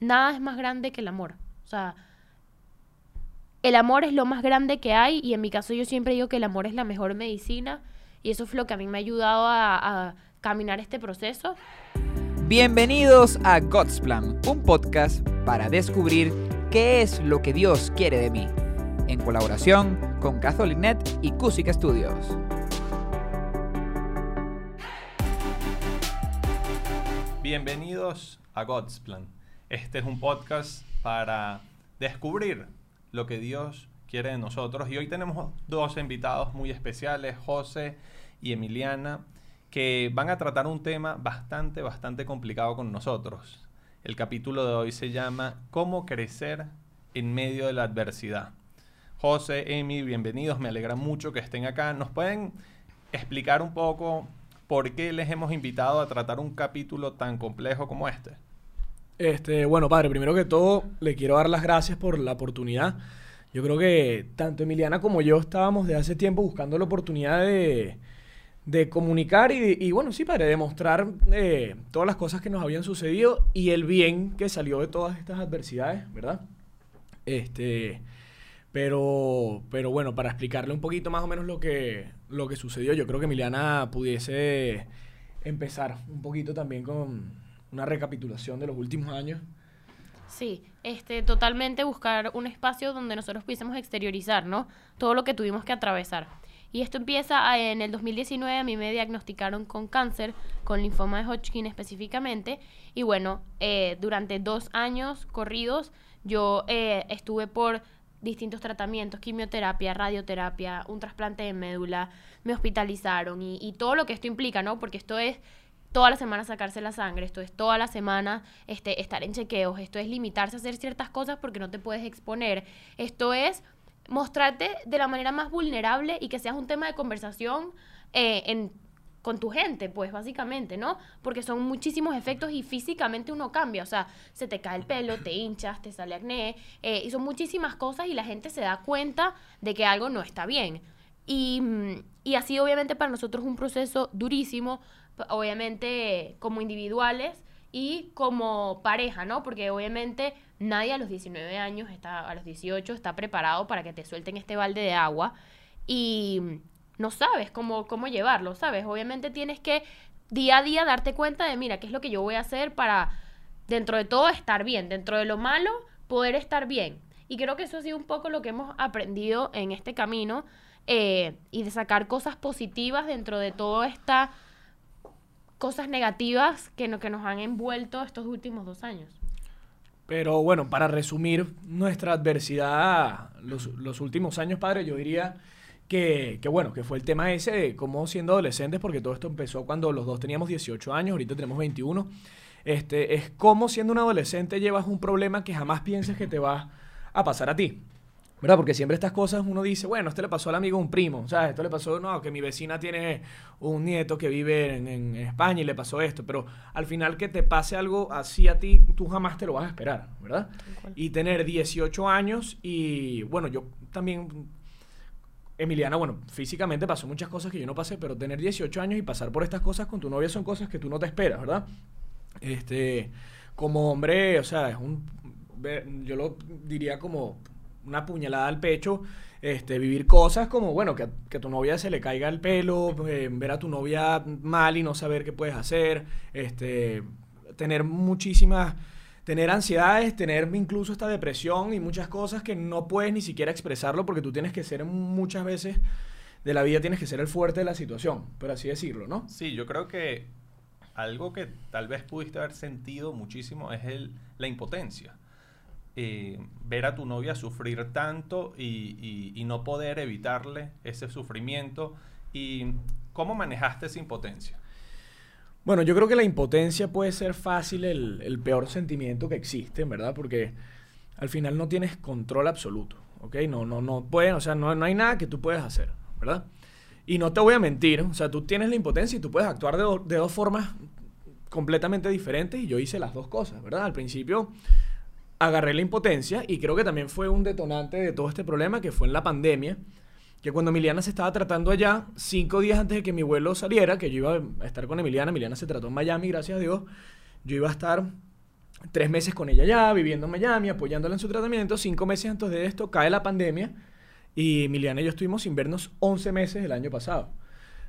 nada es más grande que el amor. O sea, el amor es lo más grande que hay y en mi caso yo siempre digo que el amor es la mejor medicina y eso es lo que a mí me ha ayudado a, a caminar este proceso. Bienvenidos a God's Plan, un podcast para descubrir qué es lo que Dios quiere de mí, en colaboración con Catholic.net y Cusic Studios. Bienvenidos a God's Plan. Este es un podcast para descubrir lo que Dios quiere de nosotros. Y hoy tenemos dos invitados muy especiales, José y Emiliana, que van a tratar un tema bastante, bastante complicado con nosotros. El capítulo de hoy se llama ¿Cómo crecer en medio de la adversidad? José, Emi, bienvenidos, me alegra mucho que estén acá. ¿Nos pueden explicar un poco por qué les hemos invitado a tratar un capítulo tan complejo como este? Este, bueno, padre, primero que todo, le quiero dar las gracias por la oportunidad. Yo creo que tanto Emiliana como yo estábamos de hace tiempo buscando la oportunidad de, de comunicar y, bueno, sí, padre, demostrar eh, todas las cosas que nos habían sucedido y el bien que salió de todas estas adversidades, ¿verdad? Este, pero, pero bueno, para explicarle un poquito más o menos lo que, lo que sucedió, yo creo que Emiliana pudiese empezar un poquito también con una recapitulación de los últimos años. Sí, este, totalmente buscar un espacio donde nosotros pudiésemos exteriorizar, ¿no? Todo lo que tuvimos que atravesar. Y esto empieza a, en el 2019, a mí me diagnosticaron con cáncer, con linfoma de Hodgkin específicamente. Y bueno, eh, durante dos años corridos, yo eh, estuve por distintos tratamientos, quimioterapia, radioterapia, un trasplante de médula, me hospitalizaron y, y todo lo que esto implica, ¿no? Porque esto es toda la semana sacarse la sangre, esto es toda la semana este, estar en chequeos, esto es limitarse a hacer ciertas cosas porque no te puedes exponer, esto es mostrarte de la manera más vulnerable y que seas un tema de conversación eh, con tu gente, pues básicamente, ¿no? Porque son muchísimos efectos y físicamente uno cambia, o sea, se te cae el pelo, te hinchas, te sale acné, eh, y son muchísimas cosas y la gente se da cuenta de que algo no está bien. Y, y así obviamente para nosotros un proceso durísimo, obviamente como individuales y como pareja, ¿no? Porque obviamente nadie a los 19 años, está, a los 18, está preparado para que te suelten este balde de agua y no sabes cómo, cómo llevarlo, ¿sabes? Obviamente tienes que día a día darte cuenta de, mira, qué es lo que yo voy a hacer para, dentro de todo, estar bien, dentro de lo malo, poder estar bien. Y creo que eso ha sido un poco lo que hemos aprendido en este camino eh, y de sacar cosas positivas dentro de toda esta cosas negativas que, no, que nos han envuelto estos últimos dos años. Pero bueno, para resumir nuestra adversidad los, los últimos años, padre, yo diría que, que, bueno, que fue el tema ese de cómo siendo adolescentes, porque todo esto empezó cuando los dos teníamos 18 años, ahorita tenemos 21. Este, es cómo siendo un adolescente llevas un problema que jamás piensas que te va a pasar a ti. ¿Verdad? Porque siempre estas cosas uno dice, bueno, esto le pasó al amigo un primo, ¿sabes? Esto le pasó, no, que mi vecina tiene un nieto que vive en, en, España y le pasó esto, pero al final que te pase algo así a ti, tú jamás te lo vas a esperar, ¿verdad? Y tener 18 años y, bueno, yo también, Emiliana, bueno, físicamente pasó muchas cosas que yo no pasé, pero tener 18 años y pasar por estas cosas con tu novia son cosas que tú no te esperas, ¿verdad? Este, como hombre, o sea, es un, yo lo diría como una puñalada al pecho, este, vivir cosas como, bueno, que, a tu novia se le caiga el pelo, eh, ver a tu novia mal y no saber qué puedes hacer, este, tener muchísimas, tener ansiedades, tener incluso esta depresión y muchas cosas que no puedes ni siquiera expresarlo porque tú tienes que ser muchas veces de la vida, tienes que ser el fuerte de la situación, por así decirlo, ¿no? Sí, yo creo que algo que tal vez pudiste haber sentido muchísimo es el, la impotencia eh, ver a tu novia sufrir tanto y, no poder evitarle ese sufrimiento. ¿Y cómo manejaste esa impotencia? Bueno, yo creo que la impotencia puede ser fácil el, peor sentimiento que existe, ¿verdad? Porque al final no tienes control absoluto, ¿ok? No, no, no pueden, o sea, no, no hay nada que tú puedas hacer, ¿verdad? Y no te voy a mentir, o sea, tú tienes la impotencia y tú puedes actuar de dos formas completamente diferentes y yo hice las dos cosas, ¿verdad? Al principio agarré la impotencia y creo que también fue un detonante de todo este problema que fue en la pandemia, que cuando Emiliana se estaba tratando allá, cinco días antes de que mi vuelo saliera, que yo iba a estar con Emiliana, Emiliana se trató en Miami, gracias a Dios, yo iba a estar tres meses con ella ya, viviendo en Miami, apoyándola en su tratamiento. Cinco meses antes de esto cae la pandemia y Emiliana y yo estuvimos sin vernos 11 meses el año pasado,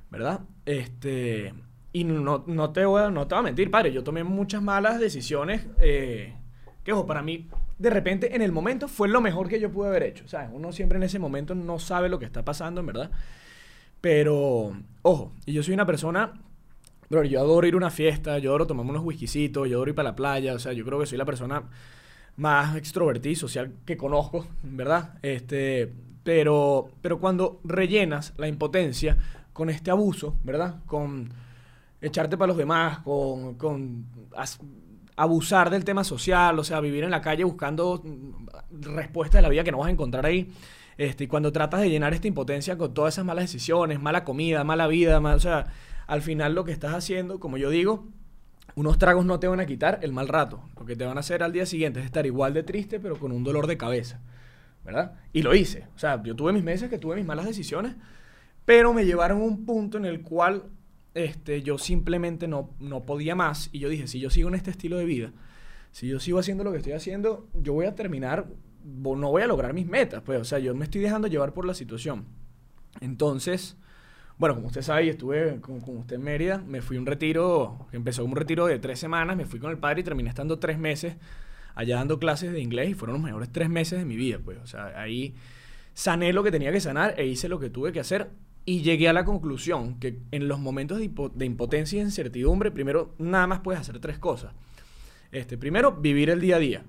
¿verdad? Este, y no, no, te voy a, no te voy a mentir, padre, yo tomé muchas malas decisiones eh, que, ojo, para mí, de repente, en el momento fue lo mejor que yo pude haber hecho, ¿sabes? Uno siempre en ese momento no sabe lo que está pasando, en verdad. Pero, ojo, y yo soy una persona Bro, yo adoro ir a una fiesta, yo adoro tomarme unos whiskycitos, yo adoro ir para la playa, o sea, yo creo que soy la persona más extrovertida y social que conozco, ¿verdad? Este, pero, pero cuando rellenas la impotencia con este abuso, ¿verdad? Con echarte para los demás, con, con abusar del tema social, o sea, vivir en la calle buscando respuestas de la vida que no vas a encontrar ahí. Este, y cuando tratas de llenar esta impotencia con todas esas malas decisiones, mala comida, mala vida, o sea, al final lo que estás haciendo, como yo digo, unos tragos no te van a quitar el mal rato. Lo que te van a hacer al día siguiente es estar igual de triste, pero con un dolor de cabeza. ¿Verdad? Y lo hice. O sea, yo tuve mis meses que tuve mis malas decisiones, pero me llevaron a un punto en el cual este, yo simplemente no, no podía más. Y yo dije, si yo sigo en este estilo de vida, si yo sigo haciendo lo que estoy haciendo, yo voy a terminar, no voy a lograr mis metas. Pues, o sea, yo me estoy dejando llevar por la situación. Entonces, bueno, como usted sabe, estuve con, usted en Mérida, me fui un retiro, empezó un retiro de tres semanas, me fui con el padre y terminé estando tres meses allá dando clases de inglés y fueron los mejores tres meses de mi vida, pues, o sea, ahí sané lo que tenía que sanar e hice lo que tuve que hacer y llegué a la conclusión que en los momentos de, impotencia e incertidumbre, primero, nada más puedes hacer tres cosas. Este, primero, vivir el día a día,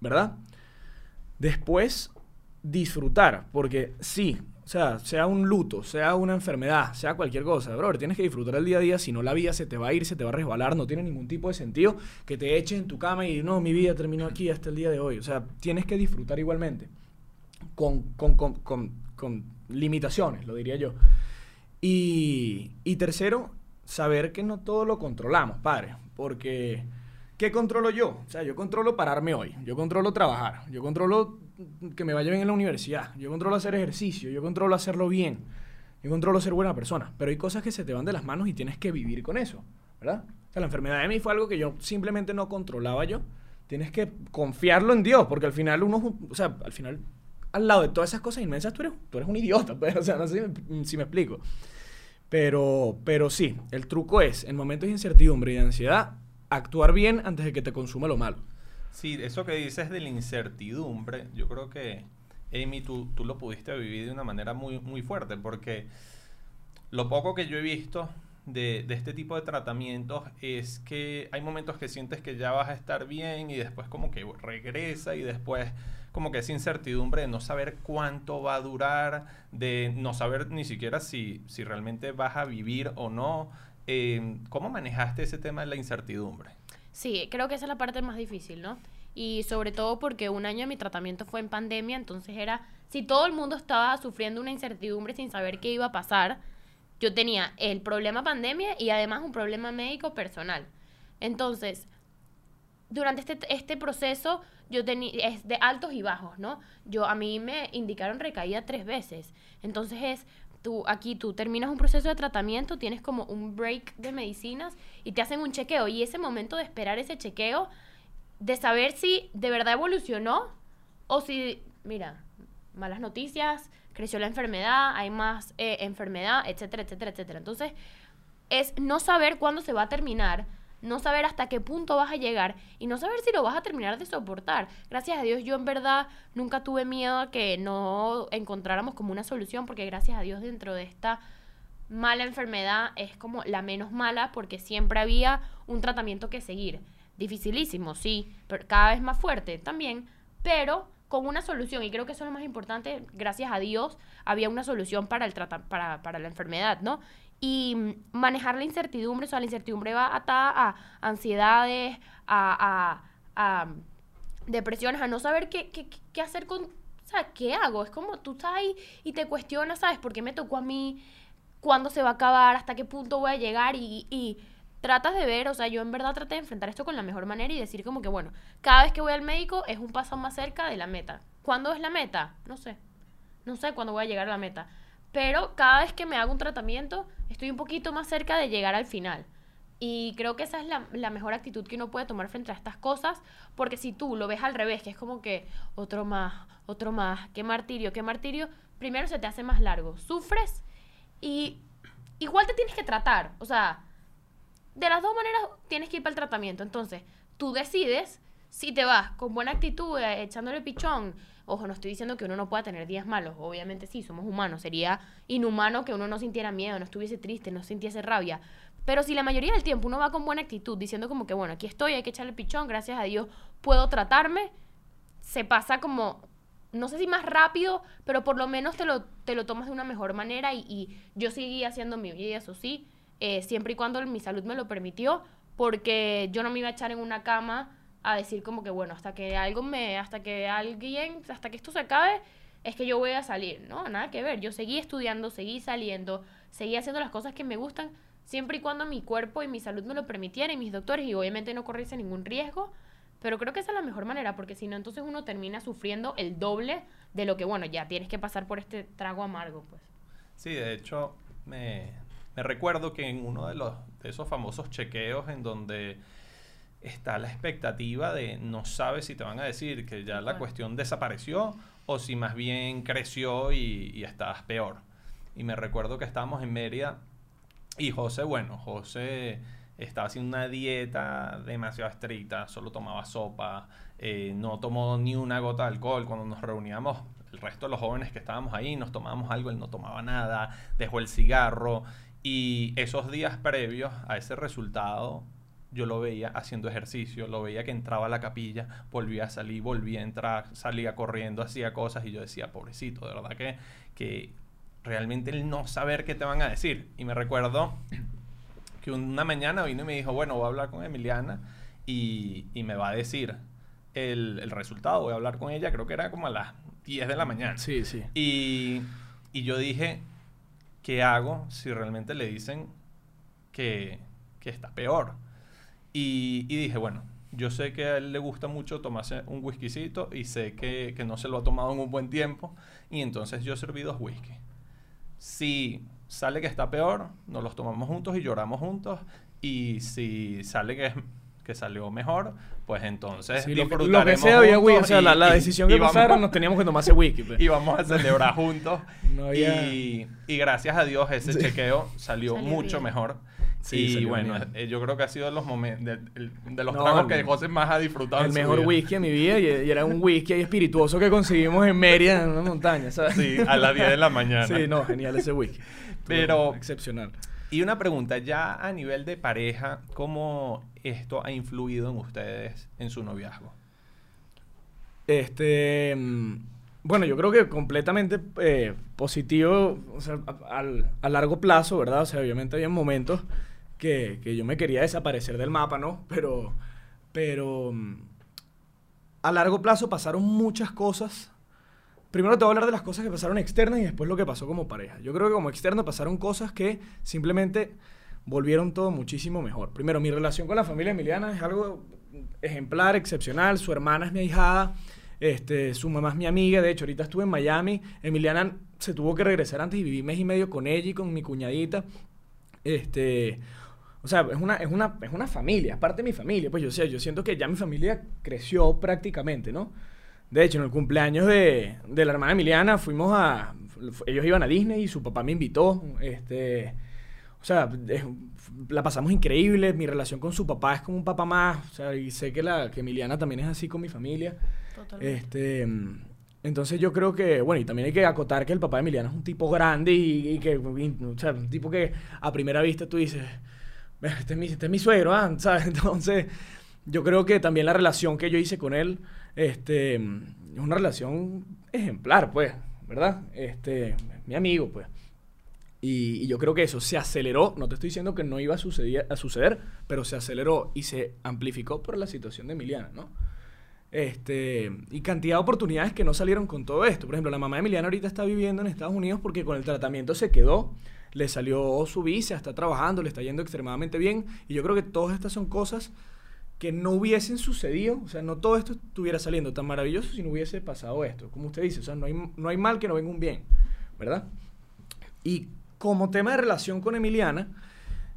¿verdad? Después, disfrutar, porque sí, o sea, sea un luto, sea una enfermedad, sea cualquier cosa, bro, tienes que disfrutar el día a día, si no la vida se te va a ir, se te va a resbalar, no tiene ningún tipo de sentido que te eches en tu cama y no, mi vida terminó aquí hasta el día de hoy. O sea, tienes que disfrutar igualmente, con, con limitaciones, lo diría yo. Y, y tercero, saber que no todo lo controlamos, padre, porque ¿qué controlo yo? O sea, yo controlo pararme hoy, yo controlo trabajar, yo controlo que me vaya bien en la universidad, yo controlo hacer ejercicio, yo controlo hacerlo bien, yo controlo ser buena persona, pero hay cosas que se te van de las manos y tienes que vivir con eso, ¿verdad? O sea, la enfermedad de mí fue algo que yo simplemente no controlaba yo. Tienes que confiarlo en Dios, porque al final uno, o sea, al final, al lado de todas esas cosas inmensas, tú eres, tú eres un idiota, pues, o sea, no sé si me, explico. Pero, pero sí, el truco es, en momentos de incertidumbre y de ansiedad, actuar bien antes de que te consuma lo malo. Sí, eso que dices de la incertidumbre, yo creo que, Amy, tú, tú lo pudiste vivir de una manera muy, muy fuerte, porque lo poco que yo he visto de, de, este tipo de tratamientos es que hay momentos que sientes que ya vas a estar bien y después como que regresa y después como que esa incertidumbre de no saber cuánto va a durar, de no saber ni siquiera si, si realmente vas a vivir o no. Eh, ¿Cómo manejaste ese tema de la incertidumbre? Sí, creo que esa es la parte más difícil, ¿no? Y sobre todo porque un año de mi tratamiento fue en pandemia, entonces era, si todo el mundo estaba sufriendo una incertidumbre sin saber qué iba a pasar, yo tenía el problema pandemia y además un problema médico personal. Entonces, durante este, este proceso yo tenía es de altos y bajos, ¿no? Yo a mí me indicaron recaída tres veces. Entonces es tú aquí tú terminas un proceso de tratamiento, tienes como un break de medicinas y te hacen un chequeo. Y ese momento de esperar ese chequeo, de saber si de verdad evolucionó o si, mira, malas noticias, creció la enfermedad, hay más eh, enfermedad, etcétera, etcétera, etcétera. Entonces, es no saber cuándo se va a terminar no saber hasta qué punto vas a llegar y no saber si lo vas a terminar de soportar. Gracias a Dios yo en verdad nunca tuve miedo a que no encontráramos como una solución porque gracias a Dios dentro de esta mala enfermedad es como la menos mala porque siempre había un tratamiento que seguir. Dificilísimo, sí, pero cada vez más fuerte también, pero con una solución y creo que eso es lo más importante, gracias a Dios había una solución para, el para, para la enfermedad, ¿no? Y manejar la incertidumbre, o sea, la incertidumbre va atada a ansiedades, a, a, a depresiones, a no saber qué, qué, qué, hacer con, o sea, ¿qué hago? Es como tú estás ahí y te cuestionas, ¿sabes? ¿Por qué me tocó a mí? ¿Cuándo se va a acabar? ¿Hasta qué punto voy a llegar? Y, y tratas de ver, o sea, yo en verdad traté de enfrentar esto con la mejor manera y decir como que, bueno, cada vez que voy al médico es un paso más cerca de la meta. ¿Cuándo es la meta? No sé. No sé cuándo voy a llegar a la meta pero cada vez que me hago un tratamiento estoy un poquito más cerca de llegar al final. Y creo que esa es la, la mejor actitud que uno puede tomar frente a estas cosas, porque si tú lo ves al revés, que es como que otro más, otro más, qué martirio, qué martirio, primero se te hace más largo, sufres y igual te tienes que tratar, o sea, de las dos maneras tienes que ir para el tratamiento, entonces tú decides si te vas con buena actitud, eh, echándole pichón, Ojo, no estoy diciendo que uno no pueda tener días malos, obviamente sí, somos humanos, sería inhumano que uno no sintiera miedo, no estuviese triste, no sintiese rabia. Pero si la mayoría del tiempo uno va con buena actitud, diciendo como que, bueno, aquí estoy, hay que echarle pichón, gracias a Dios puedo tratarme, se pasa como, no sé si más rápido, pero por lo menos te lo, te lo tomas de una mejor manera y, yo seguí haciendo mi vida, eso sí, eh, siempre y cuando mi salud me lo permitió, porque yo no me iba a echar en una cama a decir como que bueno, hasta que algo me, hasta que alguien, hasta que esto se acabe, es que yo voy a salir, ¿no? Nada que ver, yo seguí estudiando, seguí saliendo, seguí haciendo las cosas que me gustan, siempre y cuando mi cuerpo y mi salud me lo permitieran y mis doctores y obviamente no corriese ningún riesgo, pero creo que esa es la mejor manera, porque si no, entonces uno termina sufriendo el doble de lo que, bueno, ya tienes que pasar por este trago amargo, pues. Sí, de hecho, me, me recuerdo que en uno de, los, de esos famosos chequeos en donde está la expectativa de no sabes si te van a decir que ya la cuestión desapareció o si más bien creció y, y estás peor. Y me recuerdo que estábamos en Mérida y José, bueno, José estaba haciendo una dieta demasiado estricta, solo tomaba sopa, eh, no tomó ni una gota de alcohol. Cuando nos reuníamos, el resto de los jóvenes que estábamos ahí, nos tomábamos algo, él no tomaba nada, dejó el cigarro. Y esos días previos a ese resultado, yo lo veía haciendo ejercicio, lo veía que entraba a la capilla, volvía a salir, volvía a entrar, salía corriendo, hacía cosas y yo decía, pobrecito, de verdad que, que realmente el no saber qué te van a decir. Y me recuerdo que una mañana vino y me dijo, bueno, voy a hablar con Emiliana y, y me va a decir el, el, resultado, voy a hablar con ella, creo que era como a las 10 de la mañana. Sí, sí. Y, y yo dije, ¿qué hago si realmente le dicen que, que está peor? Y, dije, bueno, yo sé que a él le gusta mucho tomarse un whiskycito y sé que, que, no se lo ha tomado en un buen tiempo. Y entonces yo serví dos whisky. Si sale que está peor, nos los tomamos juntos y lloramos juntos. Y si sale que, que salió mejor, pues entonces sí, disfrutaremos lo que, sea había whisky, o sea, la, la, decisión que pasaron nos teníamos que tomar ese whisky. Pues. Y vamos a celebrar juntos. No había... y, y, gracias a Dios ese sí. chequeo salió, salió mucho bien. mejor. Sí, y bueno, eh, yo creo que ha sido de los momentos, de, de, los no, tragos que José más ha disfrutado. El mejor vida. whisky de mi vida y, y, era un whisky ahí espirituoso que conseguimos en Mérida, en una montaña, ¿sabes? Sí, a las 10 de la mañana. sí, no, genial ese whisky. Pero... Excepcional. Y una pregunta, ya a nivel de pareja, ¿cómo esto ha influido en ustedes en su noviazgo? Este... Bueno, yo creo que completamente eh, positivo, o sea, a, a, a, largo plazo, ¿verdad? O sea, obviamente había momentos que, que, yo me quería desaparecer del mapa, ¿no? Pero, pero a largo plazo pasaron muchas cosas. Primero te voy a hablar de las cosas que pasaron externas y después lo que pasó como pareja. Yo creo que como externo pasaron cosas que simplemente volvieron todo muchísimo mejor. Primero, mi relación con la familia Emiliana es algo ejemplar, excepcional. Su hermana es mi ahijada, este, su mamá es mi amiga. De hecho, ahorita estuve en Miami. Emiliana se tuvo que regresar antes y viví mes y medio con ella y con mi cuñadita. Este, o sea, es una, es una, es una familia, es parte de mi familia. Pues yo, sea, yo siento que ya mi familia creció prácticamente, ¿no? De hecho, en el cumpleaños de, de la hermana Emiliana fuimos a... Ellos iban a Disney y su papá me invitó. Este, o sea, es, la pasamos increíble. Mi relación con su papá es como un papá más. O sea, y sé que, la, que Emiliana también es así con mi familia. Totalmente. Este, entonces yo creo que, bueno, y también hay que acotar que el papá de Emiliana es un tipo grande y, y que, y, o sea, un tipo que a primera vista tú dices este es mi, este es mi suegro, ¿ah? ¿sabes? Entonces, yo creo que también la relación que yo hice con él, este, es una relación ejemplar, pues, ¿verdad? Este, mi amigo, pues. Y, y, yo creo que eso se aceleró, no te estoy diciendo que no iba a suceder, a suceder, pero se aceleró y se amplificó por la situación de Emiliana, ¿no? Este, y cantidad de oportunidades que no salieron con todo esto. Por ejemplo, la mamá de Emiliana ahorita está viviendo en Estados Unidos porque con el tratamiento se quedó le salió su visa, está trabajando, le está yendo extremadamente bien. Y yo creo que todas estas son cosas que no hubiesen sucedido, o sea, no todo esto estuviera saliendo tan maravilloso si no hubiese pasado esto. Como usted dice, o sea, no hay, no hay mal que no venga un bien, ¿verdad? Y como tema de relación con Emiliana,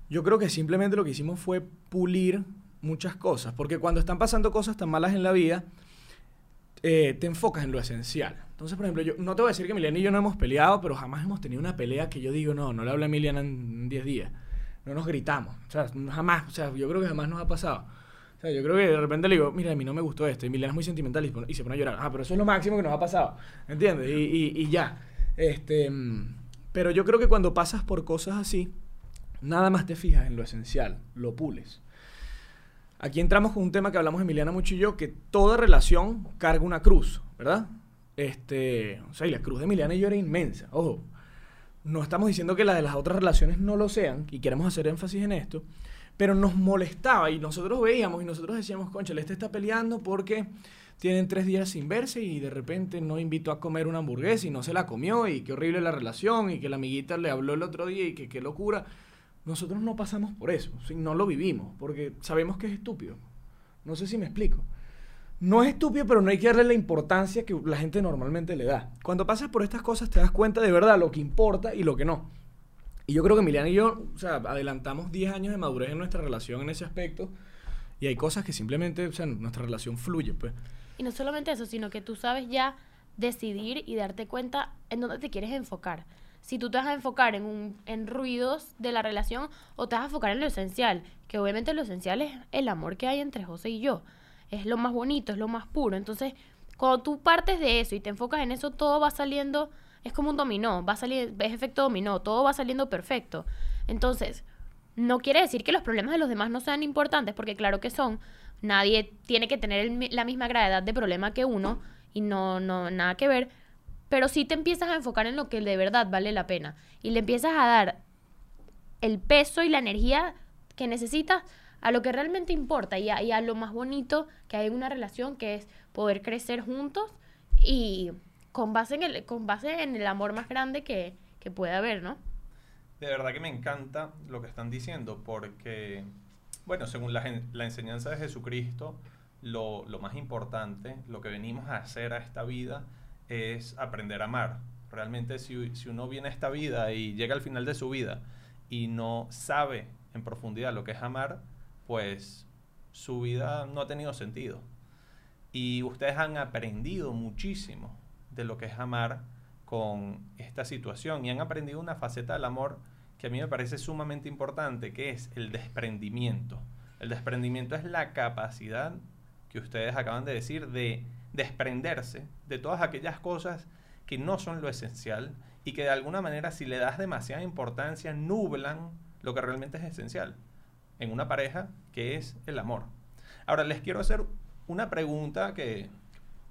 Yo creo que simplemente lo que hicimos fue pulir muchas cosas, porque cuando están pasando cosas tan malas en la vida, eh, te enfocas en lo esencial. Entonces, por ejemplo, yo no te voy a decir que Emiliana y yo no hemos peleado, pero jamás hemos tenido una pelea que yo digo, no, no le hablo a Emiliana en 10 días. No nos gritamos. O sea, jamás. O sea, yo creo que jamás nos ha pasado. O sea, yo creo que de repente le digo, mira, a mí no me gustó esto. Y Emiliana es muy sentimental y, se pone a llorar. Ah, pero eso es lo máximo que nos ha pasado. ¿Entiendes? Y, y, ya. Este, pero yo creo que cuando pasas por cosas así, nada más te fijas en lo esencial, lo pules. Aquí entramos con un tema que hablamos Emiliana mucho y yo, que toda relación carga una cruz, ¿verdad? Este, o sea, y la cruz de Emiliana y yo era inmensa. Ojo, no estamos diciendo que la de las otras relaciones no lo sean, y queremos hacer énfasis en esto, pero nos molestaba y nosotros veíamos y nosotros decíamos, concha, este está peleando porque tienen tres días sin verse y de repente no invitó a comer una hamburguesa y no se la comió y qué horrible la relación y que la amiguita le habló el otro día y qué locura. Nosotros no pasamos por eso, no lo vivimos, porque sabemos que es estúpido. No sé si me explico. No es estúpido, pero no hay que darle la importancia que la gente normalmente le da. Cuando pasas por estas cosas te das cuenta de verdad lo que importa y lo que no. Y yo creo que Emiliano y yo, o sea, adelantamos 10 años de madurez en nuestra relación en ese aspecto. Y hay cosas que simplemente, o sea, nuestra relación fluye, pues. Y no solamente eso, sino que tú sabes ya decidir y darte cuenta en dónde te quieres enfocar si tú te vas a enfocar en, un, en ruidos de la relación o te vas a enfocar en lo esencial, que obviamente lo esencial es el amor que hay entre José y yo. Es lo más bonito, es lo más puro. Entonces, cuando tú partes de eso y te enfocas en eso, todo va saliendo, es como un dominó, va a salir, es efecto dominó, todo va saliendo perfecto. Entonces, no quiere decir que los problemas de los demás no sean importantes, porque claro que son. Nadie tiene que tener la misma gravedad de problema que uno y no, no, nada que ver pero sí te empiezas a enfocar en lo que de verdad vale la pena y le empiezas a dar el peso y la energía que necesitas a lo que realmente importa y a, lo más bonito que hay en una relación, que es poder crecer juntos y con base en el, con base en el amor más grande que, que puede haber, ¿no? De verdad que me encanta lo que están diciendo, porque, bueno, según la, la enseñanza de Jesucristo, lo, lo más importante, lo que venimos a hacer a esta vida, es aprender a amar. Realmente si, si, uno viene a esta vida y llega al final de su vida y no sabe en profundidad lo que es amar, pues su vida no ha tenido sentido. Y ustedes han aprendido muchísimo de lo que es amar con esta situación y han aprendido una faceta del amor que a mí me parece sumamente importante, que es el desprendimiento. El desprendimiento es la capacidad que ustedes acaban de decir de desprenderse de todas aquellas cosas que no son lo esencial y que de alguna manera si le das demasiada importancia nublan lo que realmente es esencial en una pareja que es el amor. Ahora les quiero hacer una pregunta que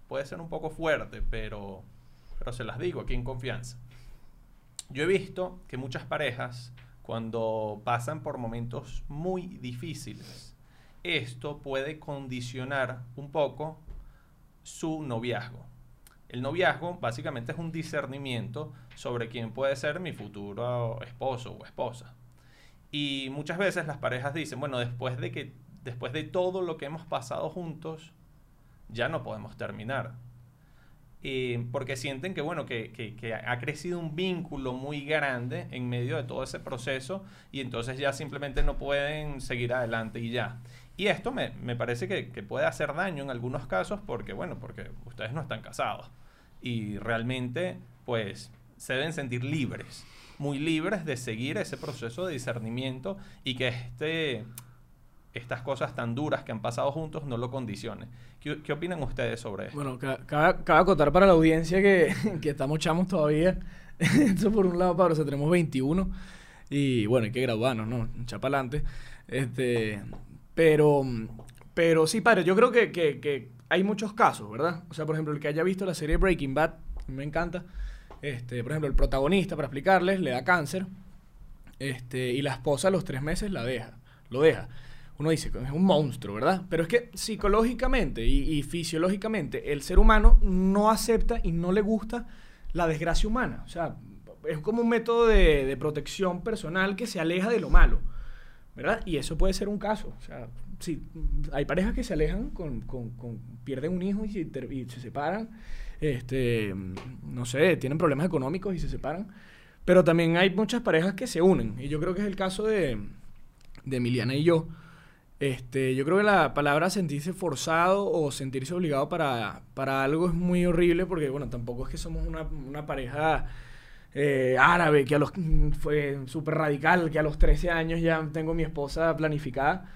puede ser un poco fuerte, pero, pero se las digo aquí en confianza. Yo he visto que muchas parejas cuando pasan por momentos muy difíciles, esto puede condicionar un poco su noviazgo. El noviazgo básicamente es un discernimiento sobre quién puede ser mi futuro esposo o esposa. Y muchas veces las parejas dicen, bueno, después de que después de todo lo que hemos pasado juntos, ya no podemos terminar. porque sienten que, bueno, que, que, ha crecido un vínculo muy grande en medio de todo ese proceso y entonces ya simplemente no pueden seguir adelante y ya. Y esto me, parece que, puede hacer daño en algunos casos porque, bueno, porque ustedes no están casados. Y realmente, pues, se deben sentir libres, muy libres de seguir ese proceso de discernimiento y que este, estas cosas tan duras que han pasado juntos no lo condicionen. ¿Qué, opinan ustedes sobre esto? Bueno, cabe, acotar para la audiencia que, que estamos chamos todavía. Eso por un lado, Pablo, o sea, tenemos 21 y bueno, hay que graduarnos, ¿no? Chapalante. Este, pero, pero sí, padre, yo creo que, que, hay muchos casos, ¿verdad? O sea, por ejemplo, el que haya visto la serie Breaking Bad, me encanta. Este, por ejemplo, el protagonista, para explicarles, le da cáncer. Este, y la esposa a los tres meses la deja, lo deja. Uno dice, es un monstruo, ¿verdad? Pero es que psicológicamente y, fisiológicamente el ser humano no acepta y no le gusta la desgracia humana. O sea, es como un método de, protección personal que se aleja de lo malo. ¿verdad? Y eso puede ser un caso. O sea, sí, hay parejas que se alejan, con, con, pierden un hijo y se, separan. Este, no sé, tienen problemas económicos y se separan. Pero también hay muchas parejas que se unen. Y yo creo que es el caso de, de Emiliana y yo. Este, yo creo que la palabra sentirse forzado o sentirse obligado para, para algo es muy horrible porque, bueno, tampoco es que somos una, pareja eh, árabe que a los fue súper radical, que a los 13 años ya tengo mi esposa planificada.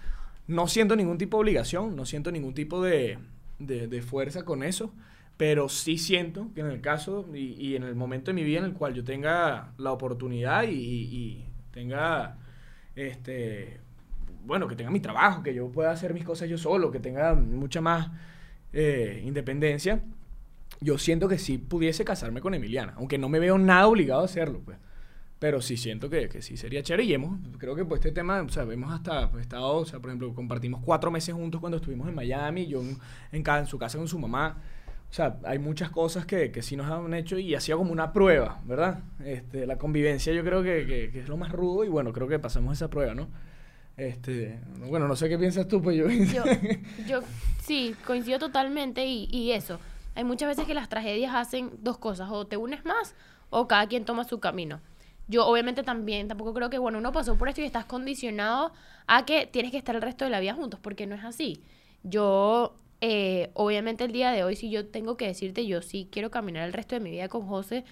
No siento ningún tipo de obligación, no siento ningún tipo de, de fuerza con eso, pero sí siento que en el caso y, en el momento de mi vida en el cual yo tenga la oportunidad y, y tenga este bueno, que tenga mi trabajo, que yo pueda hacer mis cosas yo solo, que tenga mucha más eh, independencia, yo siento que sí pudiese casarme con Emiliana, aunque no me veo nada obligado a hacerlo, pues. Pero sí siento que, que sí sería chévere y hemos, creo que pues este tema, o sea, hemos hasta pues, estado, o sea, por ejemplo, compartimos cuatro meses juntos cuando estuvimos en Miami, yo en, en, en su casa con su mamá. O sea, hay muchas cosas que, que sí nos han hecho y ha sido como una prueba, ¿verdad? Este, la convivencia yo creo que, que, que es lo más rudo y bueno, creo que pasamos esa prueba, ¿no? Este, bueno, no sé qué piensas tú, pues yo... yo, yo sí, coincido totalmente y, y, eso. Hay muchas veces que las tragedias hacen dos cosas, o te unes más o cada quien toma su camino. Yo obviamente también, tampoco creo que, bueno, uno pasó por esto y estás condicionado a que tienes que estar el resto de la vida juntos, porque no es así. Yo, eh, obviamente el día de hoy, si yo tengo que decirte, yo sí quiero caminar el resto de mi vida con José,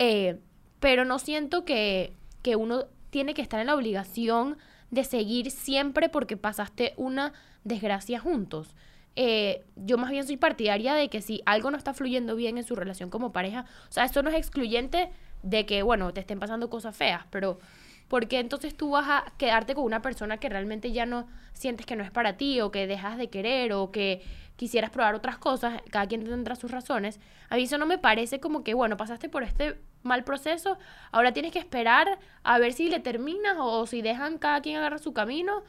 eh, pero no siento que, que uno tiene que estar en la obligación de seguir siempre porque pasaste una desgracia juntos. Eh, yo más bien soy partidaria de que si algo no está fluyendo bien en su relación como pareja, o sea, eso no es excluyente de que, bueno, te estén pasando cosas feas, pero ¿por qué entonces tú vas a quedarte con una persona que realmente ya no sientes que no es para ti o que dejas de querer o que quisieras probar otras cosas? Cada quien tendrá sus razones. A mí eso no me parece como que, bueno, pasaste por este mal proceso, ahora tienes que esperar a ver si le terminas o, si dejan cada quien agarrar su camino.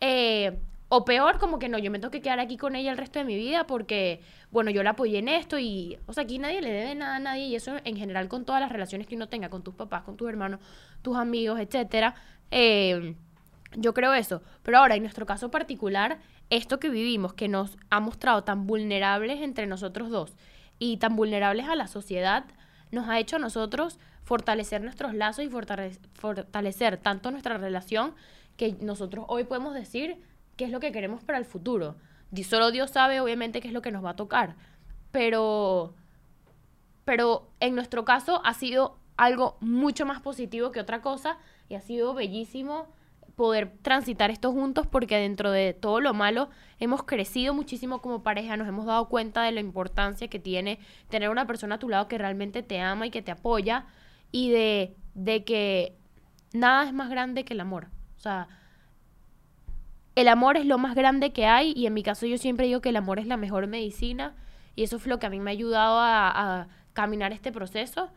Eh, o peor, como que no, yo me tengo que quedar aquí con ella el resto de mi vida porque, bueno, yo la apoyé en esto y, o sea, aquí nadie le debe nada a nadie y eso en general con todas las relaciones que uno tenga con tus papás, con tus hermanos, tus amigos, etcétera. Eh, yo creo eso. Pero ahora, en nuestro caso particular, esto que vivimos, que nos ha mostrado tan vulnerables entre nosotros dos y tan vulnerables a la sociedad, nos ha hecho a nosotros fortalecer nuestros lazos y fortalecer tanto nuestra relación que nosotros hoy podemos decir qué es lo que queremos para el futuro. Y solo Dios sabe, obviamente, qué es lo que nos va a tocar. Pero, pero en nuestro caso ha sido algo mucho más positivo que otra cosa y ha sido bellísimo poder transitar esto juntos porque dentro de todo lo malo hemos crecido muchísimo como pareja, nos hemos dado cuenta de la importancia que tiene tener una persona a tu lado que realmente te ama y que te apoya y de, de que nada es más grande que el amor. O sea, el amor es lo más grande que hay y en mi caso yo siempre digo que el amor es la mejor medicina y eso fue lo que a mí me ha ayudado a, a caminar este proceso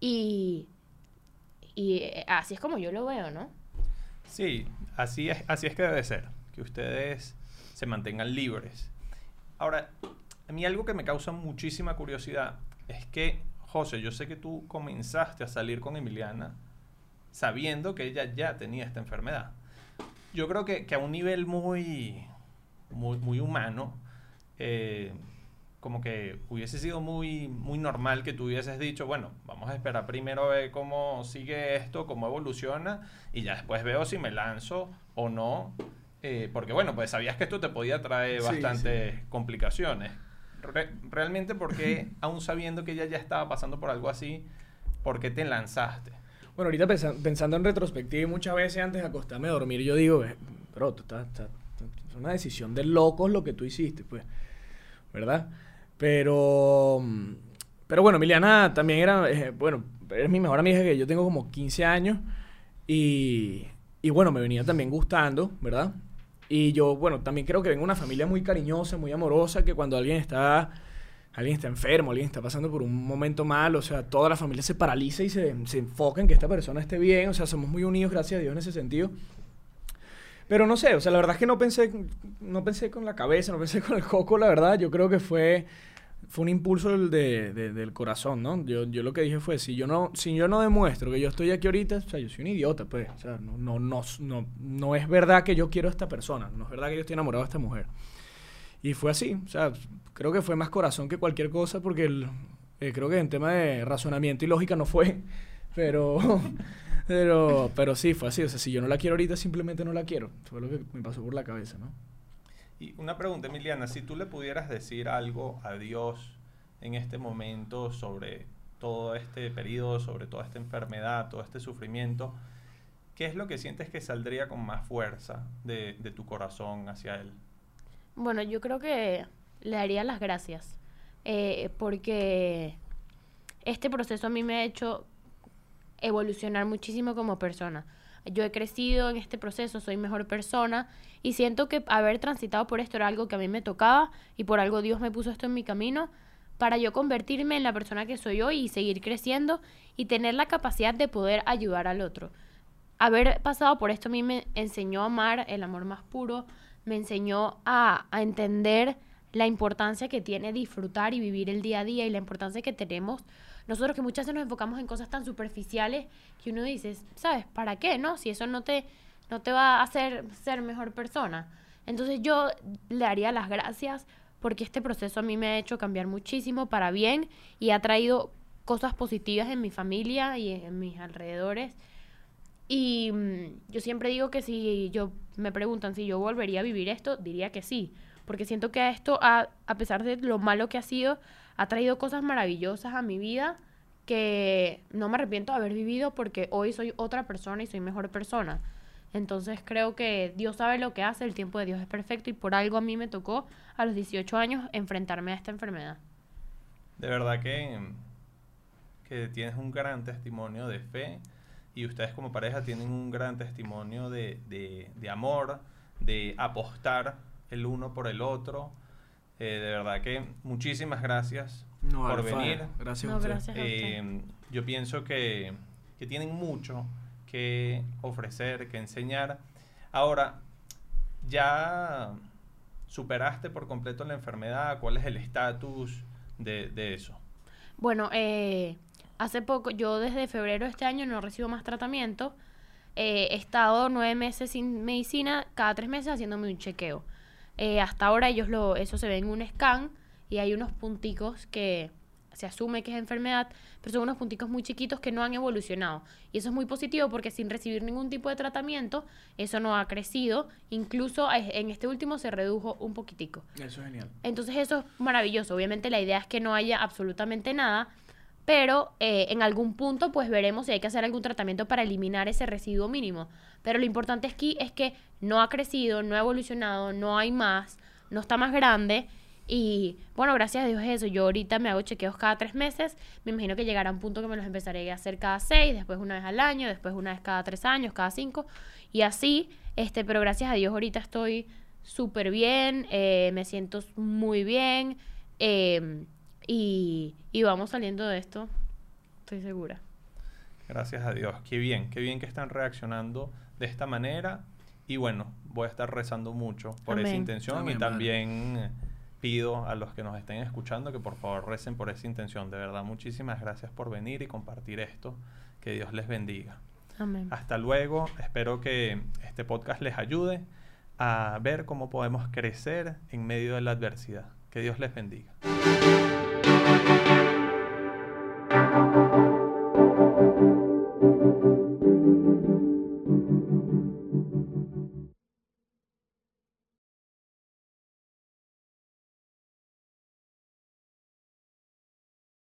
y, y así es como yo lo veo, ¿no? Sí, así es, así es que debe ser, que ustedes se mantengan libres. Ahora, a mí algo que me causa muchísima curiosidad es que, José, yo sé que tú comenzaste a salir con Emiliana sabiendo que ella ya tenía esta enfermedad. Yo creo que, que a un nivel muy, muy, muy humano, eh, como que hubiese sido muy, muy normal que tú hubieses dicho, bueno, vamos a esperar primero a ver cómo sigue esto, cómo evoluciona, y ya después veo si me lanzo o no. Eh, porque bueno, pues sabías que esto te podía traer Sí, bastantes sí. complicaciones. Re- realmente, porque aún sabiendo que ella ya estaba pasando por algo así, ¿por qué te lanzaste? Bueno, ahorita pensa- pensando en retrospectiva y muchas veces antes de acostarme a dormir, yo digo, "Eh, bro, tú estás, es una decisión de locos lo que tú hiciste, pues, ¿verdad? Pero, pero bueno, Emiliana también era, eh, bueno, es mi mejor amiga que yo tengo como 15 años y, y bueno, me venía también gustando, ¿verdad? Y yo, bueno, también creo que vengo de una familia muy cariñosa, muy amorosa, que cuando alguien está, alguien está enfermo, alguien está pasando por un momento mal, o sea, toda la familia se paraliza y se, se enfoca en que esta persona esté bien, o sea, somos muy unidos, gracias a Dios, en ese sentido. Pero no sé, o sea, la verdad es que no pensé, no pensé con la cabeza, no pensé con el coco, la verdad, yo creo que fue, fue un impulso del, de- de- del corazón, ¿no? Yo, yo lo que dije fue, si yo no, si yo no demuestro que yo estoy aquí ahorita, o sea, yo soy un idiota, pues, o sea, no, no, no, no, no es verdad que yo quiero a esta persona, no es verdad que yo estoy enamorado de esta mujer. Y fue así, o sea, creo que fue más corazón que cualquier cosa, porque el- eh, creo que en tema de razonamiento y lógica no fue, pero, Pero, pero sí, fue así. O sea, si yo no la quiero ahorita, simplemente no la quiero. Fue lo que me pasó por la cabeza, ¿no? Y una pregunta, Emiliana, si tú le pudieras decir algo a Dios en este momento sobre todo este periodo, sobre toda esta enfermedad, todo este sufrimiento, ¿qué es lo que sientes que saldría con más fuerza de, de tu corazón hacia Él? Bueno, yo creo que le daría las gracias. eh, porque este proceso a mí me ha hecho evolucionar muchísimo como persona. Yo he crecido en este proceso, soy mejor persona y siento que haber transitado por esto era algo que a mí me tocaba y por algo Dios me puso esto en mi camino para yo convertirme en la persona que soy hoy y seguir creciendo y tener la capacidad de poder ayudar al otro. Haber pasado por esto a mí me enseñó a amar el amor más puro, me enseñó a, entender la importancia que tiene disfrutar y vivir el día a día y la importancia que tenemos nosotros que muchas veces nos enfocamos en cosas tan superficiales que uno dice, ¿sabes? ¿Para qué? ¿No? Si eso no te, no te va a hacer ser mejor persona. Entonces yo le daría las gracias porque este proceso a mí me ha hecho cambiar muchísimo para bien y ha traído cosas positivas en mi familia y en mis alrededores. Y mm, yo siempre digo que si yo me preguntan si yo volvería a vivir esto, diría que sí, porque siento que esto, a, a pesar de lo malo que ha sido, ha traído cosas maravillosas a mi vida que no me arrepiento de haber vivido porque hoy soy otra persona y soy mejor persona. Entonces creo que Dios sabe lo que hace, el tiempo de Dios es perfecto y por algo a mí me tocó a los 18 años enfrentarme a esta enfermedad. De verdad que, que tienes un gran testimonio de fe y ustedes como pareja tienen un gran testimonio de, de, de amor, de apostar el uno por el otro. Eh, de verdad que muchísimas gracias No, por Alfa, venir. Gracias a No, usted. gracias. a usted. Eh, yo pienso que, que tienen mucho que ofrecer, que enseñar. Ahora, ¿ya superaste por completo la enfermedad? ¿Cuál es el estatus de, de eso? Bueno, eh, hace poco, yo desde febrero de este año no recibo más tratamiento. Eh, he estado nueve meses sin medicina, cada tres meses haciéndome un chequeo. Eh, hasta ahora ellos lo, eso se ve en un scan y hay unos punticos que se asume que es enfermedad, pero son unos punticos muy chiquitos que no han evolucionado. Y eso es muy positivo porque sin recibir ningún tipo de tratamiento, eso no ha crecido. Incluso eh, en este último se redujo un poquitico. Eso es genial. Entonces eso es maravilloso. Obviamente la idea es que no haya absolutamente nada, pero eh, en algún punto pues veremos si hay que hacer algún tratamiento para eliminar ese residuo mínimo. Pero lo importante aquí es que no ha crecido, no ha evolucionado, no hay más, no está más grande. Y bueno, gracias a Dios eso. Yo ahorita me hago chequeos cada tres meses. Me imagino que llegará un punto que me los empezaré a hacer cada seis, después una vez al año, después una vez cada tres años, cada cinco. Y así, este, pero gracias a Dios ahorita estoy súper bien, eh, me siento muy bien eh, y, y vamos saliendo de esto, estoy segura. Gracias a Dios. Qué bien, qué bien que están reaccionando de esta manera. Y bueno, voy a estar rezando mucho por esa intención Amén, y también pido a los que nos estén escuchando que por favor recen por esa intención. De verdad, muchísimas gracias por venir y compartir esto. Que Dios les bendiga. Amén. Hasta luego. Espero que este podcast les ayude a ver cómo podemos crecer en medio de la adversidad. Que Dios les bendiga.